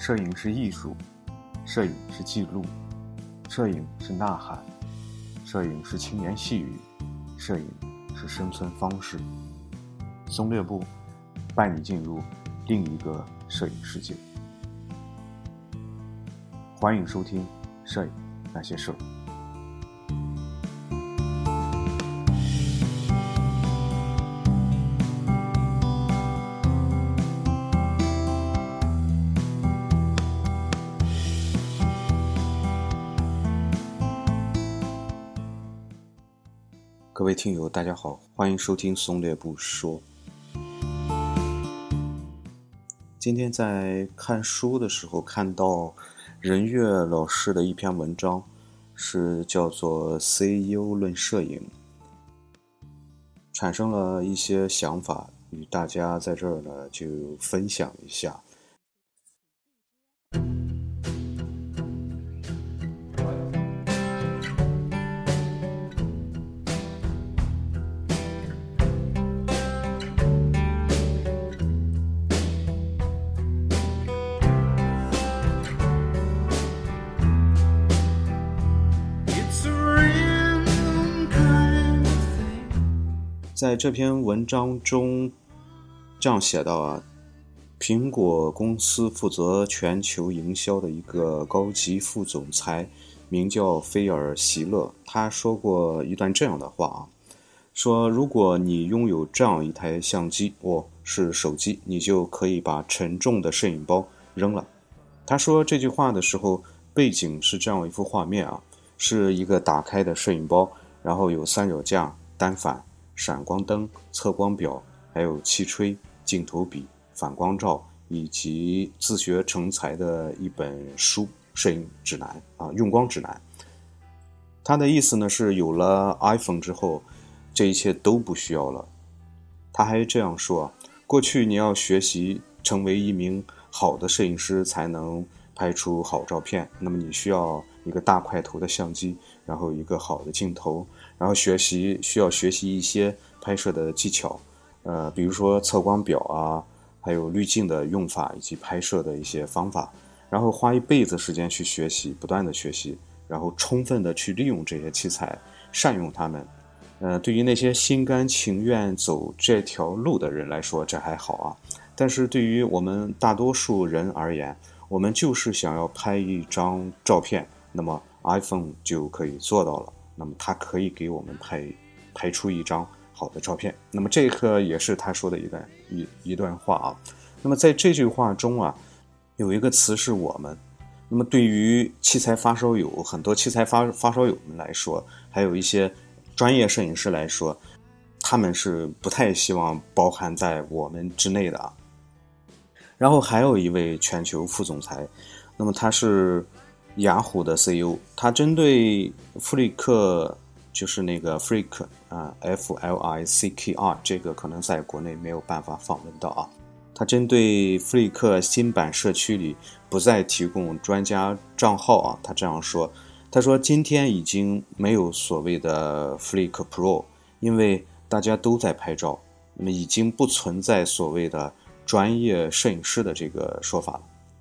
摄影是艺术，摄影是记录，摄影是呐喊，摄影是轻言细语，摄影是生存方式。松略步带你进入另一个摄影世界。欢迎收听《摄影那些事各位听友，大家好，欢迎收听松略不说。今天在看书的时候，看到任月老师的一篇文章，是叫做《CEO 论摄影》，产生了一些想法，与大家在这儿呢就分享一下。在这篇文章中，这样写道啊，苹果公司负责全球营销的一个高级副总裁，名叫菲尔·席勒，他说过一段这样的话啊，说如果你拥有这样一台相机，哦，是手机，你就可以把沉重的摄影包扔了。他说这句话的时候，背景是这样一幅画面啊，是一个打开的摄影包，然后有三脚架、单反。闪光灯、测光表，还有气吹、镜头笔、反光罩，以及自学成才的一本书《摄影指南》啊，用光指南。他的意思呢是，有了 iPhone 之后，这一切都不需要了。他还这样说：过去你要学习成为一名好的摄影师，才能拍出好照片。那么你需要一个大块头的相机，然后一个好的镜头。然后学习需要学习一些拍摄的技巧，呃，比如说测光表啊，还有滤镜的用法以及拍摄的一些方法。然后花一辈子时间去学习，不断的学习，然后充分的去利用这些器材，善用它们。呃，对于那些心甘情愿走这条路的人来说，这还好啊。但是对于我们大多数人而言，我们就是想要拍一张照片，那么 iPhone 就可以做到了。那么它可以给我们拍拍出一张好的照片。那么这个也是他说的一段一一段话啊。那么在这句话中啊，有一个词是我们。那么对于器材发烧友，很多器材发发烧友们来说，还有一些专业摄影师来说，他们是不太希望包含在我们之内的啊。然后还有一位全球副总裁，那么他是。雅虎的 CEO，他针对弗里克，就是那个 Flick 啊，F L I C K R，这个可能在国内没有办法访问到啊。他针对弗里克新版社区里不再提供专家账号啊，他这样说：“他说今天已经没有所谓的 Flick Pro，因为大家都在拍照，那么已经不存在所谓的专业摄影师的这个说法了。”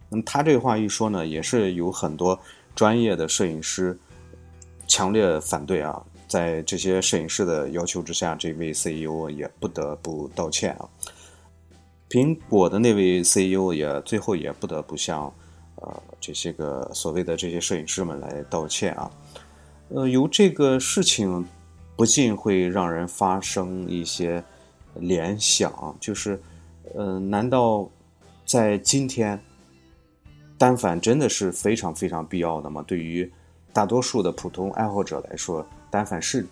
那么他这话一说呢，也是有很多专业的摄影师强烈反对啊。在这些摄影师的要求之下，这位 CEO 也不得不道歉啊。苹果的那位 CEO 也最后也不得不向呃这些个所谓的这些摄影师们来道歉啊。呃，由这个事情不禁会让人发生一些联想，就是呃，难道在今天？单反真的是非常非常必要的吗？对于大多数的普通爱好者来说，单反是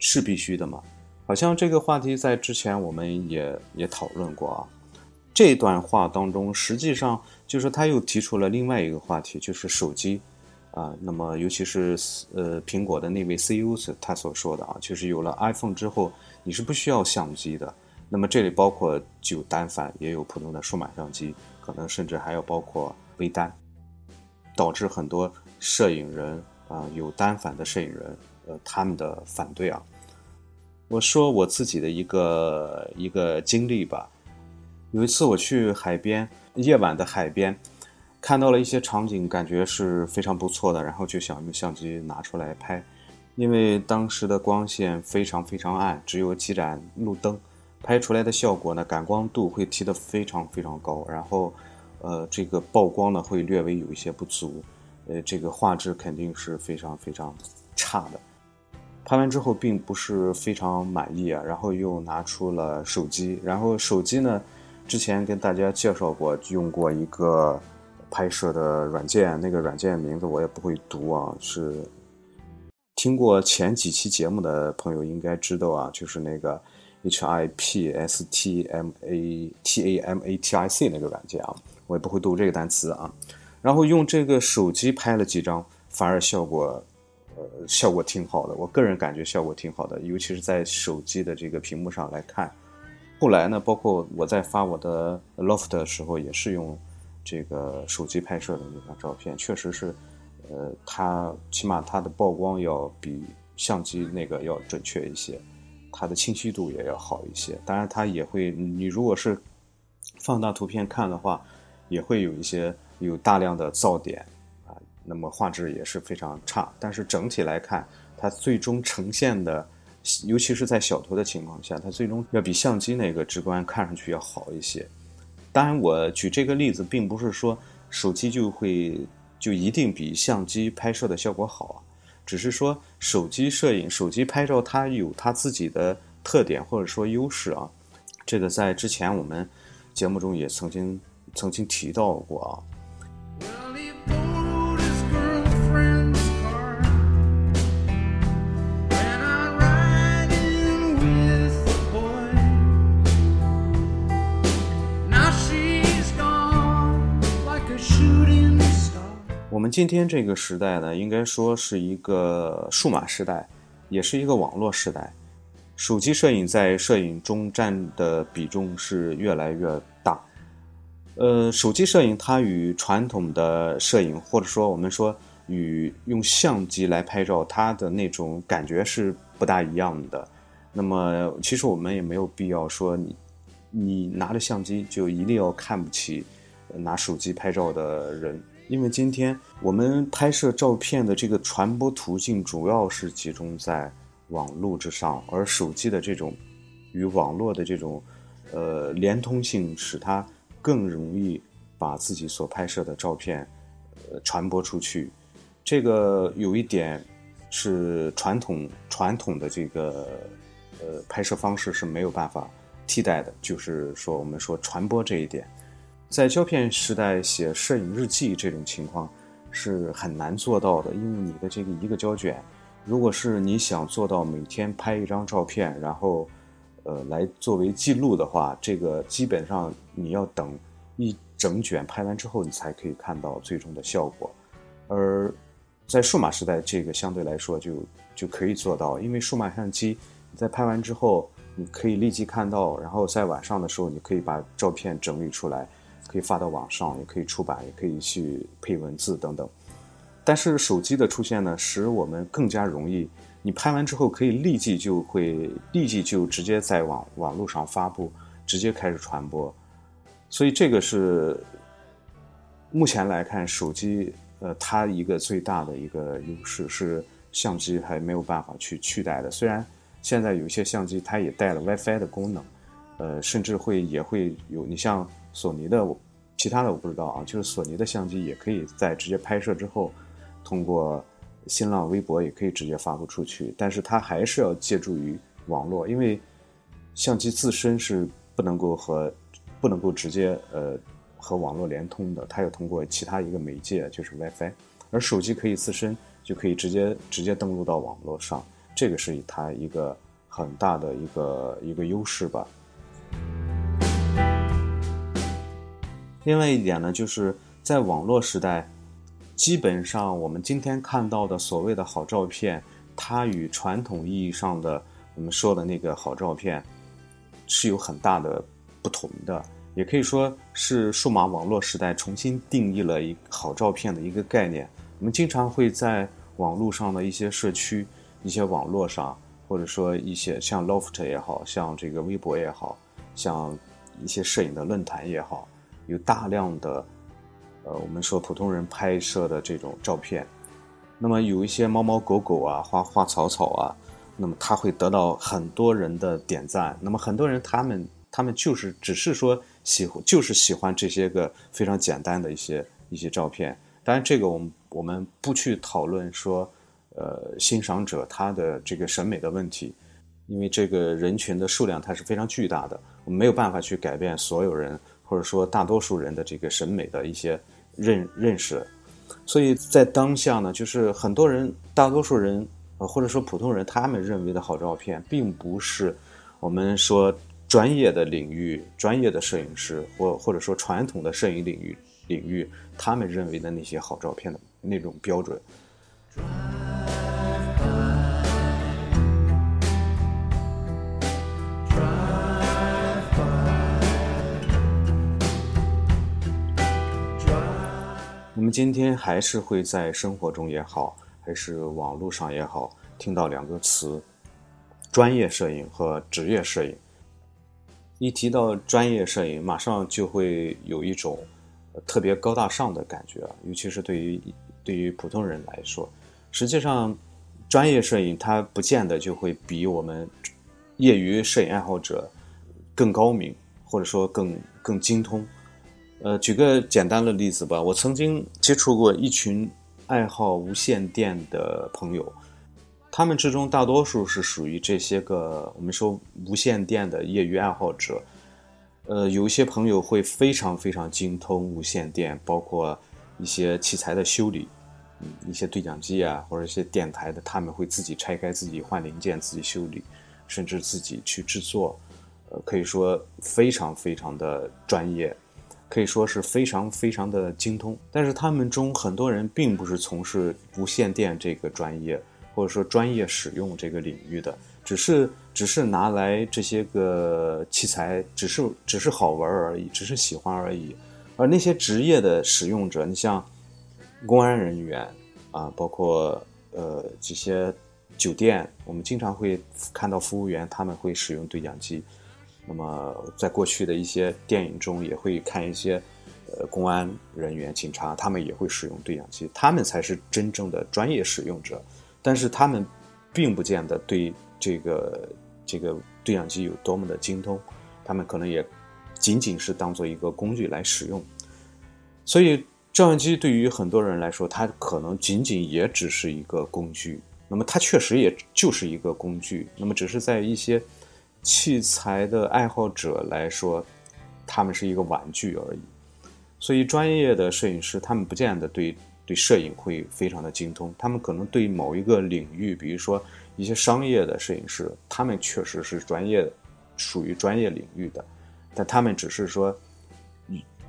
是必须的吗？好像这个话题在之前我们也也讨论过啊。这段话当中，实际上就是他又提出了另外一个话题，就是手机啊。那么尤其是呃苹果的那位 CEO 他所说的啊，就是有了 iPhone 之后，你是不需要相机的。那么这里包括有单反，也有普通的数码相机，可能甚至还要包括。微单，导致很多摄影人啊，有单反的摄影人，呃，他们的反对啊。我说我自己的一个一个经历吧。有一次我去海边，夜晚的海边，看到了一些场景，感觉是非常不错的，然后就想用相机拿出来拍。因为当时的光线非常非常暗，只有几盏路灯，拍出来的效果呢，感光度会提得非常非常高，然后，呃，这个曝光呢会略微有一些不足，呃，这个画质肯定是非常非常差的。拍完之后并不是非常满意啊，然后又拿出了手机，然后手机呢，之前跟大家介绍过，用过一个。拍摄的软件，那个软件名字我也不会读啊。是听过前几期节目的朋友应该知道啊，就是那个 H I P S T M A T A M A T I C 那个软件啊，我也不会读这个单词啊。然后用这个手机拍了几张，反而效果呃效果挺好的，我个人感觉效果挺好的，尤其是在手机的这个屏幕上来看。后来呢，包括我在发我的 Loft 的时候，也是用。这个手机拍摄的那张照片，确实是，呃，它起码它的曝光要比相机那个要准确一些，它的清晰度也要好一些。当然，它也会，你如果是放大图片看的话，也会有一些有大量的噪点啊，那么画质也是非常差。但是整体来看，它最终呈现的，尤其是在小图的情况下，它最终要比相机那个直观看上去要好一些。当然，我举这个例子，并不是说手机就会就一定比相机拍摄的效果好啊，只是说手机摄影、手机拍照它有它自己的特点或者说优势啊。这个在之前我们节目中也曾经曾经提到过啊。我们今天这个时代呢，应该说是一个数码时代，也是一个网络时代。手机摄影在摄影中占的比重是越来越大。呃，手机摄影它与传统的摄影，或者说我们说与用相机来拍照，它的那种感觉是不大一样的。那么，其实我们也没有必要说你你拿着相机就一定要看不起拿手机拍照的人。因为今天我们拍摄照片的这个传播途径主要是集中在网络之上，而手机的这种与网络的这种呃连通性，使它更容易把自己所拍摄的照片呃传播出去。这个有一点是传统传统的这个呃拍摄方式是没有办法替代的，就是说我们说传播这一点。在胶片时代写摄影日记这种情况是很难做到的，因为你的这个一个胶卷，如果是你想做到每天拍一张照片，然后，呃，来作为记录的话，这个基本上你要等一整卷拍完之后，你才可以看到最终的效果。而在数码时代，这个相对来说就就可以做到，因为数码相机你在拍完之后，你可以立即看到，然后在晚上的时候，你可以把照片整理出来。可以发到网上，也可以出版，也可以去配文字等等。但是手机的出现呢，使我们更加容易，你拍完之后可以立即就会立即就直接在网网络上发布，直接开始传播。所以这个是目前来看，手机呃它一个最大的一个优势是相机还没有办法去取代的。虽然现在有一些相机它也带了 WiFi 的功能，呃，甚至会也会有你像。索尼的，其他的我不知道啊。就是索尼的相机也可以在直接拍摄之后，通过新浪微博也可以直接发布出去。但是它还是要借助于网络，因为相机自身是不能够和不能够直接呃和网络连通的，它要通过其他一个媒介，就是 WiFi。而手机可以自身就可以直接直接登录到网络上，这个是它一个很大的一个一个优势吧。另外一点呢，就是在网络时代，基本上我们今天看到的所谓的好照片，它与传统意义上的我们说的那个好照片是有很大的不同的。也可以说是数码网络时代重新定义了一好照片的一个概念。我们经常会在网络上的一些社区、一些网络上，或者说一些像 Loft 也好像这个微博也好像一些摄影的论坛也好。有大量的呃，我们说普通人拍摄的这种照片。那么有一些猫猫狗狗啊，花花草草啊，那么它会得到很多人的点赞。那么很多人他们他们就是只是说喜欢，就是喜欢这些个非常简单的一些一些照片。当然，这个我们我们不去讨论说，呃，欣赏者他的这个审美的问题，因为这个人群的数量它是非常巨大的，我们没有办法去改变所有人或者说大多数人的这个审美的一些认认识。所以在当下呢，就是很多人，大多数人，呃，或者说普通人，他们认为的好照片，并不是我们说专业的领域、专业的摄影师，或或者说传统的摄影领域领域，他们认为的那些好照片的那种标准。我们今天还是会在生活中也好，还是网络上也好，听到两个词：专业摄影和职业摄影。一提到专业摄影，马上就会有一种特别高大上的感觉，尤其是对于对于普通人来说。实际上，专业摄影它不见得就会比我们业余摄影爱好者更高明，或者说更更精通。呃，举个简单的例子吧。我曾经接触过一群爱好无线电的朋友，他们之中大多数是属于这些个我们说无线电的业余爱好者。呃，有一些朋友会非常非常精通无线电，包括一些器材的修理，嗯，一些对讲机啊，或者一些电台的，他们会自己拆开、自己换零件、自己修理，甚至自己去制作。呃，可以说非常非常的专业。可以说是非常非常的精通，但是他们中很多人并不是从事无线电这个专业，或者说专业使用这个领域的，只是只是拿来这些个器材，只是只是好玩而已，只是喜欢而已。而那些职业的使用者，你像公安人员啊，包括呃这些酒店，我们经常会看到服务员他们会使用对讲机。那么，在过去的一些电影中，也会看一些，呃，公安人员、警察，他们也会使用对讲机，他们才是真正的专业使用者。但是，他们并不见得对这个这个对讲机有多么的精通，他们可能也仅仅是当做一个工具来使用。所以，照相机对于很多人来说，它可能仅仅也只是一个工具。那么，它确实也就是一个工具。那么，只是在一些。器材的爱好者来说，他们是一个玩具而已。所以，专业的摄影师他们不见得对对摄影会非常的精通。他们可能对某一个领域，比如说一些商业的摄影师，他们确实是专业，属于专业领域的。但他们只是说，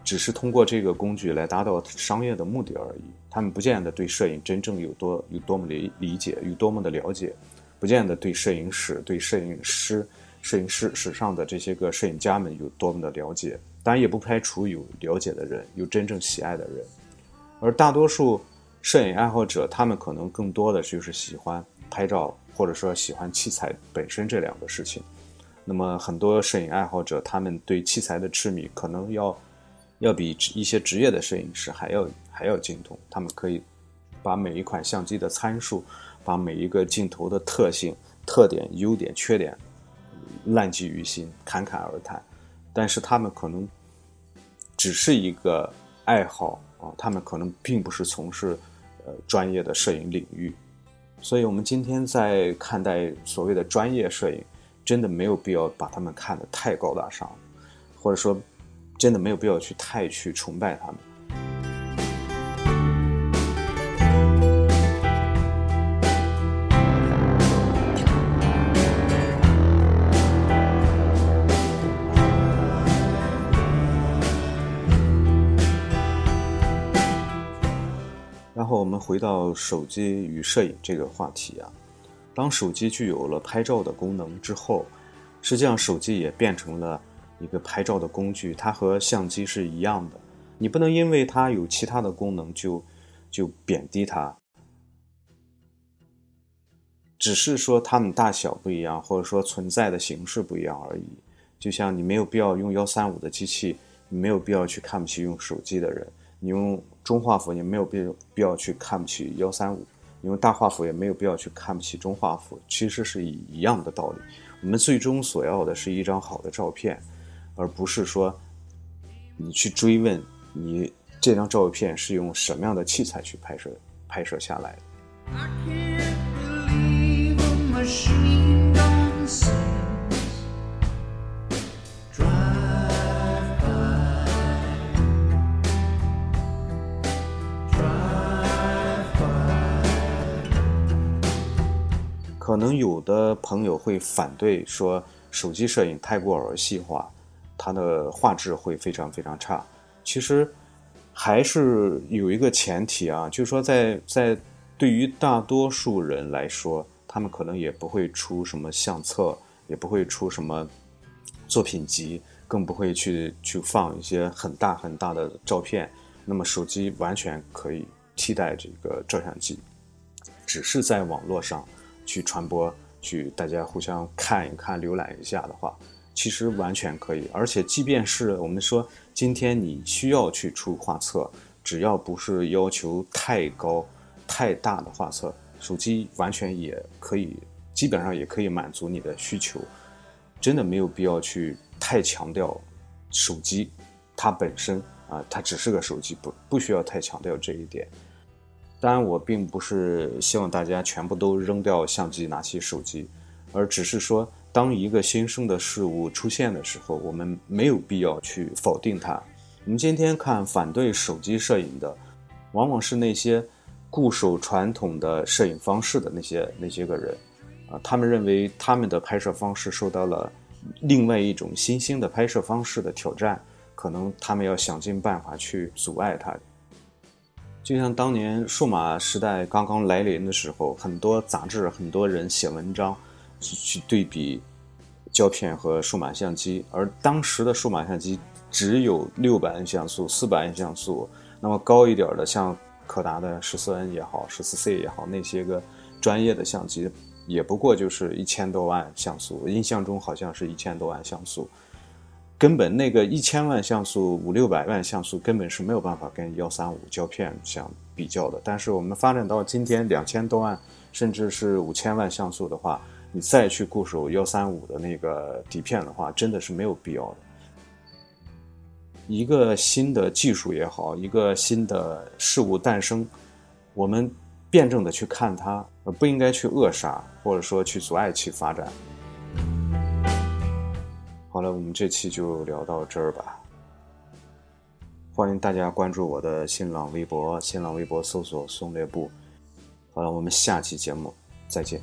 只是通过这个工具来达到商业的目的而已。他们不见得对摄影真正有多有多么的理解，有多么的了解，不见得对摄影史、对摄影师。摄影师史上的这些个摄影家们有多么的了解？当然也不排除有了解的人，有真正喜爱的人。而大多数摄影爱好者，他们可能更多的就是喜欢拍照，或者说喜欢器材本身这两个事情。那么很多摄影爱好者，他们对器材的痴迷，可能要要比一些职业的摄影师还要还要精通。他们可以把每一款相机的参数，把每一个镜头的特性、特点、优点、缺点。烂记于心，侃侃而谈，但是他们可能只是一个爱好啊，他们可能并不是从事呃专业的摄影领域，所以，我们今天在看待所谓的专业摄影，真的没有必要把他们看得太高大上，或者说，真的没有必要去太去崇拜他们。回到手机与摄影这个话题啊，当手机具有了拍照的功能之后，实际上手机也变成了一个拍照的工具，它和相机是一样的。你不能因为它有其他的功能就就贬低它，只是说它们大小不一样，或者说存在的形式不一样而已。就像你没有必要用幺三五的机器，你没有必要去看不起用手机的人。你用中画幅也没有必必要去看不起幺三五，因为大画幅也没有必要去看不起中画幅，其实是一一样的道理。我们最终所要的是一张好的照片，而不是说你去追问你这张照片是用什么样的器材去拍摄拍摄下来的。I can't believe a machine 可能有的朋友会反对说，手机摄影太过儿戏化，它的画质会非常非常差。其实还是有一个前提啊，就是说在在对于大多数人来说，他们可能也不会出什么相册，也不会出什么作品集，更不会去去放一些很大很大的照片。那么手机完全可以替代这个照相机，只是在网络上去传播，去大家互相看一看、浏览一下的话，其实完全可以。而且，即便是我们说今天你需要去出画册，只要不是要求太高、太大的画册，手机完全也可以，基本上也可以满足你的需求。真的没有必要去太强调手机它本身啊，它只是个手机，不不需要太强调这一点。当然，我并不是希望大家全部都扔掉相机，拿起手机，而只是说，当一个新生的事物出现的时候，我们没有必要去否定它。我们今天看反对手机摄影的，往往是那些固守传统的摄影方式的那些那些个人，啊，他们认为他们的拍摄方式受到了另外一种新兴的拍摄方式的挑战，可能他们要想尽办法去阻碍它。就像当年数码时代刚刚来临的时候，很多杂志、很多人写文章，去去对比胶片和数码相机，而当时的数码相机只有六百万像素、四百万像素，那么高一点的像柯达的十四 N 也好、十四 C 也好，那些个专业的相机也不过就是一千多万像素，印象中好像是一千多万像素。根本那个一千万像素、五六百万像素根本是没有办法跟幺三五胶片相比较的。但是我们发展到今天两千多万，甚至是五千万像素的话，你再去固守幺三五的那个底片的话，真的是没有必要的。一个新的技术也好，一个新的事物诞生，我们辩证的去看它，而不应该去扼杀或者说去阻碍其发展。好了，我们这期就聊到这儿吧。欢迎大家关注我的新浪微博，新浪微博搜索“松略部”。好了，我们下期节目再见。